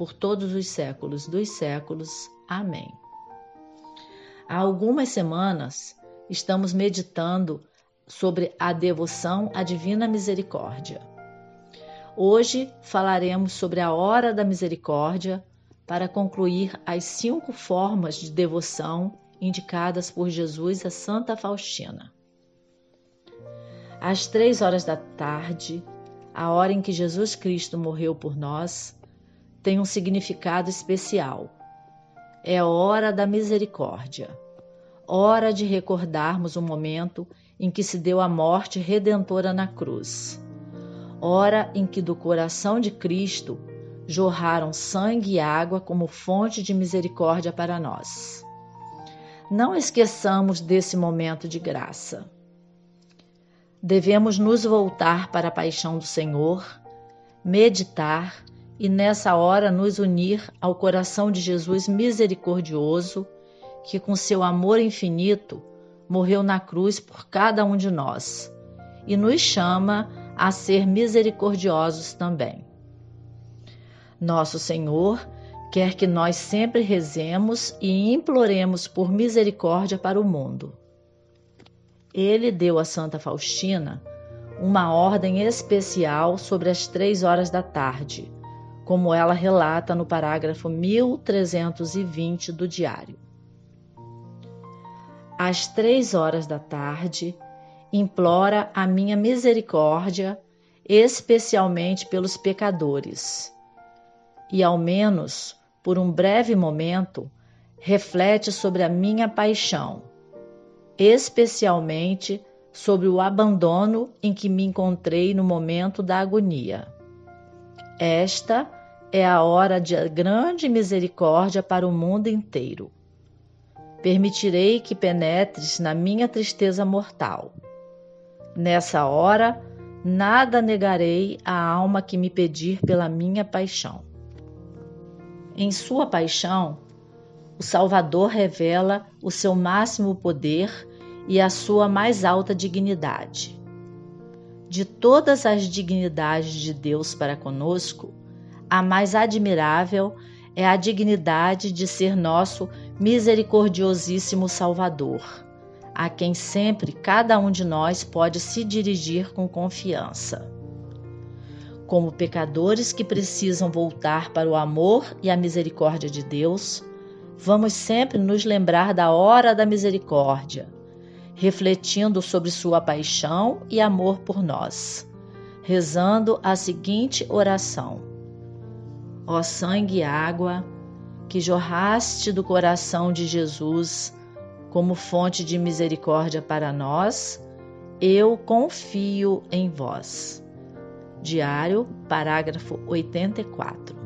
por todos os séculos dos séculos. Amém. Há algumas semanas estamos meditando sobre a devoção à Divina Misericórdia. Hoje falaremos sobre a Hora da Misericórdia para concluir as cinco formas de devoção indicadas por Jesus a Santa Faustina. Às três horas da tarde, a hora em que Jesus Cristo morreu por nós, tem um significado especial. É hora da misericórdia, hora de recordarmos o momento em que se deu a morte redentora na cruz, hora em que do coração de Cristo jorraram sangue e água como fonte de misericórdia para nós. Não esqueçamos desse momento de graça. Devemos nos voltar para a paixão do Senhor, meditar e nessa hora nos unir ao coração de Jesus misericordioso, que com seu amor infinito morreu na cruz por cada um de nós e nos chama a ser misericordiosos também. Nosso Senhor quer que nós sempre rezemos e imploremos por misericórdia para o mundo. Ele deu a Santa Faustina uma ordem especial sobre as três horas da tarde como ela relata no parágrafo 1320 do diário. Às três horas da tarde, implora a minha misericórdia, especialmente pelos pecadores, e ao menos por um breve momento reflete sobre a minha paixão, especialmente sobre o abandono em que me encontrei no momento da agonia. Esta é a hora de grande misericórdia para o mundo inteiro. Permitirei que penetres na minha tristeza mortal. Nessa hora, nada negarei à alma que me pedir pela minha paixão. Em sua paixão, o Salvador revela o seu máximo poder e a sua mais alta dignidade. De todas as dignidades de Deus para conosco, a mais admirável é a dignidade de ser nosso misericordiosíssimo Salvador, a quem sempre cada um de nós pode se dirigir com confiança. Como pecadores que precisam voltar para o amor e a misericórdia de Deus, vamos sempre nos lembrar da hora da misericórdia, refletindo sobre sua paixão e amor por nós, rezando a seguinte oração ó sangue e água, que jorraste do coração de Jesus como fonte de misericórdia para nós, eu confio em vós. Diário, parágrafo 84.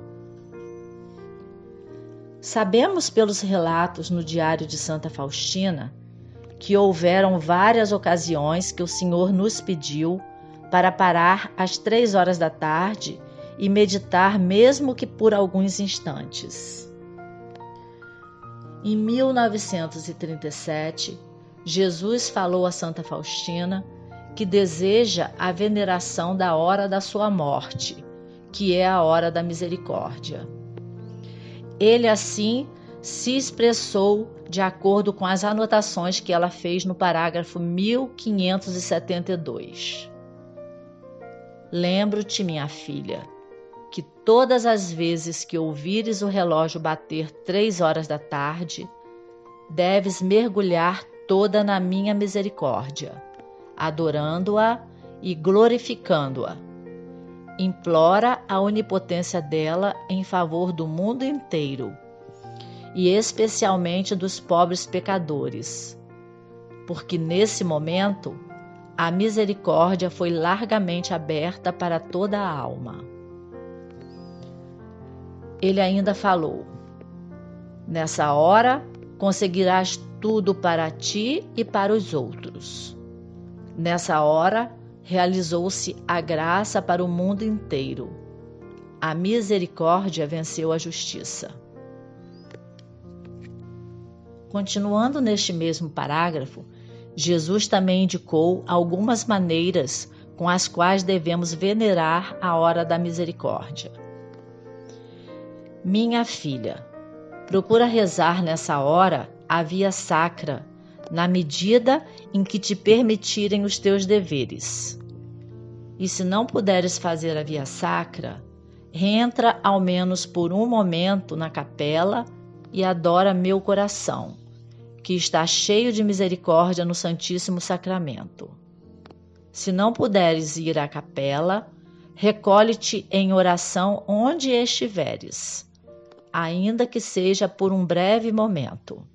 Sabemos pelos relatos no Diário de Santa Faustina que houveram várias ocasiões que o Senhor nos pediu para parar às três horas da tarde e meditar, mesmo que por alguns instantes. Em 1937, Jesus falou a Santa Faustina que deseja a veneração da hora da sua morte, que é a hora da misericórdia. Ele assim se expressou de acordo com as anotações que ela fez no parágrafo 1572. Lembro-te, minha filha, que todas as vezes que ouvires o relógio bater três horas da tarde, deves mergulhar toda na minha misericórdia, adorando-a e glorificando-a. Implora a onipotência dela em favor do mundo inteiro e especialmente dos pobres pecadores, porque nesse momento a misericórdia foi largamente aberta para toda a alma. Ele ainda falou: Nessa hora conseguirás tudo para ti e para os outros. Nessa hora realizou-se a graça para o mundo inteiro. A misericórdia venceu a justiça. Continuando neste mesmo parágrafo, Jesus também indicou algumas maneiras com as quais devemos venerar a hora da misericórdia. Minha filha, procura rezar nessa hora a via sacra, na medida em que te permitirem os teus deveres. E se não puderes fazer a via sacra, entra ao menos por um momento na capela e adora meu coração, que está cheio de misericórdia no Santíssimo Sacramento. Se não puderes ir à capela, recolhe-te em oração onde estiveres ainda que seja por um breve momento.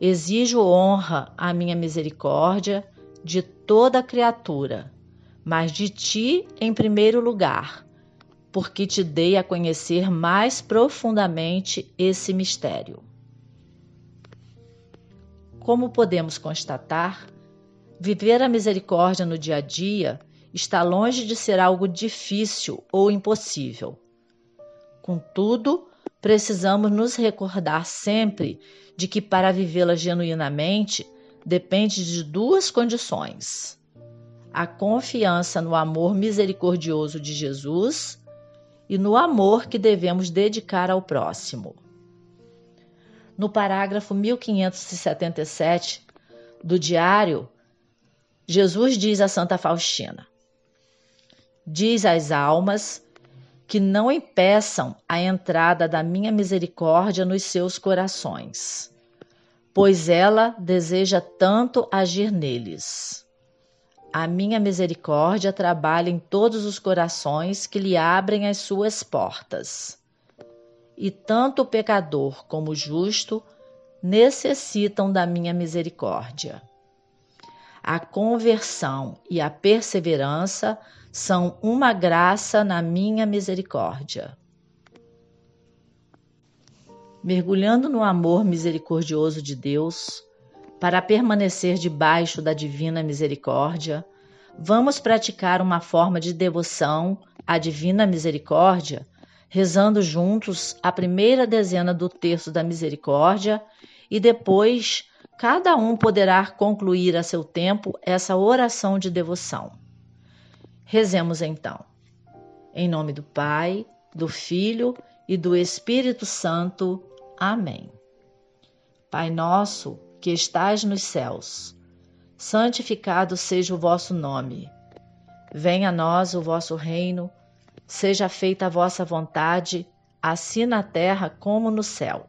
Exijo honra à minha misericórdia de toda criatura, mas de ti em primeiro lugar, porque te dei a conhecer mais profundamente esse mistério. Como podemos constatar, viver a misericórdia no dia a dia está longe de ser algo difícil ou impossível. Contudo, precisamos nos recordar sempre de que para vivê-la genuinamente depende de duas condições: a confiança no amor misericordioso de Jesus e no amor que devemos dedicar ao próximo. No parágrafo 1577 do diário, Jesus diz a Santa Faustina: Diz às almas que não impeçam a entrada da minha misericórdia nos seus corações, pois ela deseja tanto agir neles. A minha misericórdia trabalha em todos os corações que lhe abrem as suas portas. E tanto o pecador como o justo necessitam da minha misericórdia. A conversão e a perseverança são uma graça na minha misericórdia. Mergulhando no amor misericordioso de Deus, para permanecer debaixo da divina misericórdia, vamos praticar uma forma de devoção à divina misericórdia, rezando juntos a primeira dezena do terço da misericórdia e depois cada um poderá concluir a seu tempo essa oração de devoção. Rezemos então. Em nome do Pai, do Filho e do Espírito Santo. Amém. Pai nosso, que estais nos céus, santificado seja o vosso nome. Venha a nós o vosso reino, seja feita a vossa vontade, assim na terra como no céu.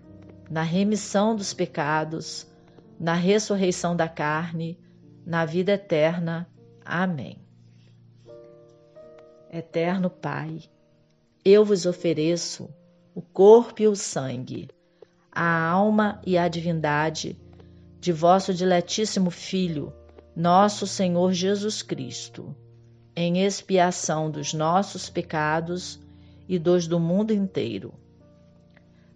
na remissão dos pecados, na ressurreição da carne, na vida eterna. Amém. Eterno Pai, eu vos ofereço o corpo e o sangue, a alma e a divindade de vosso diletíssimo Filho, nosso Senhor Jesus Cristo, em expiação dos nossos pecados e dos do mundo inteiro.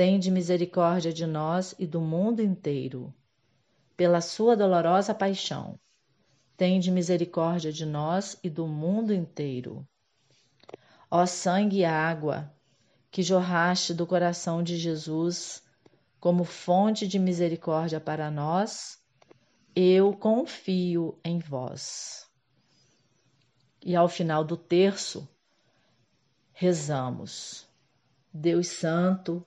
tende misericórdia de nós e do mundo inteiro. Pela sua dolorosa paixão, tende misericórdia de nós e do mundo inteiro. Ó sangue e água, que jorraste do coração de Jesus como fonte de misericórdia para nós, eu confio em vós. E ao final do terço, rezamos: Deus Santo,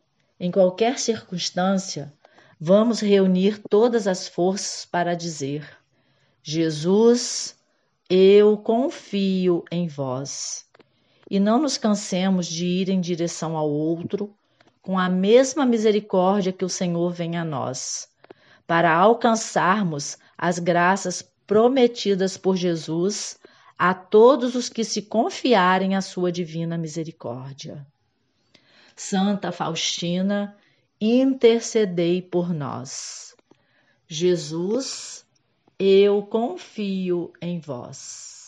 em qualquer circunstância, Vamos reunir todas as forças para dizer: Jesus, eu confio em vós. E não nos cansemos de ir em direção ao outro com a mesma misericórdia que o Senhor vem a nós, para alcançarmos as graças prometidas por Jesus a todos os que se confiarem à sua divina misericórdia. Santa Faustina, intercedei por nós. Jesus, eu confio em vós.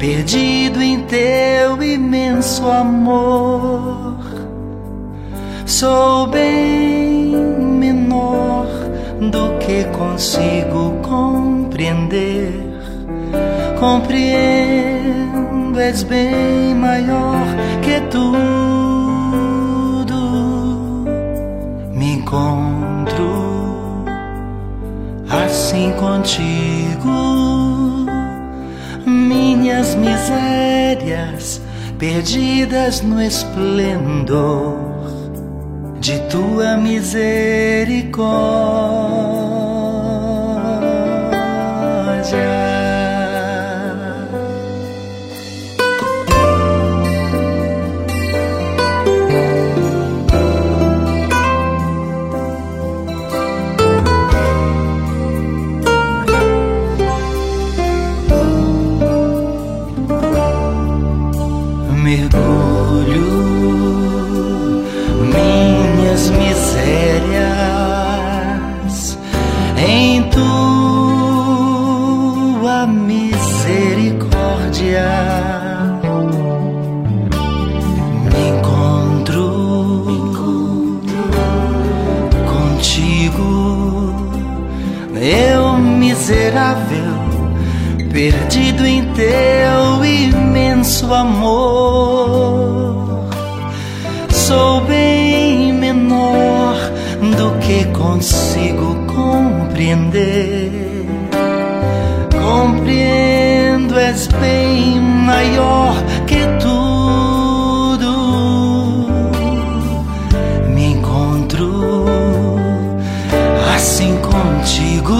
Perdido em teu imenso amor. Sou bem menor do que consigo compreender. Compreendo, és bem maior que tudo. Me encontro assim contigo minhas misérias perdidas no esplendor de tua misericórdia. Perdido em teu imenso amor. Sou bem menor do que consigo compreender. Compreendo, és bem maior que tudo. Me encontro assim contigo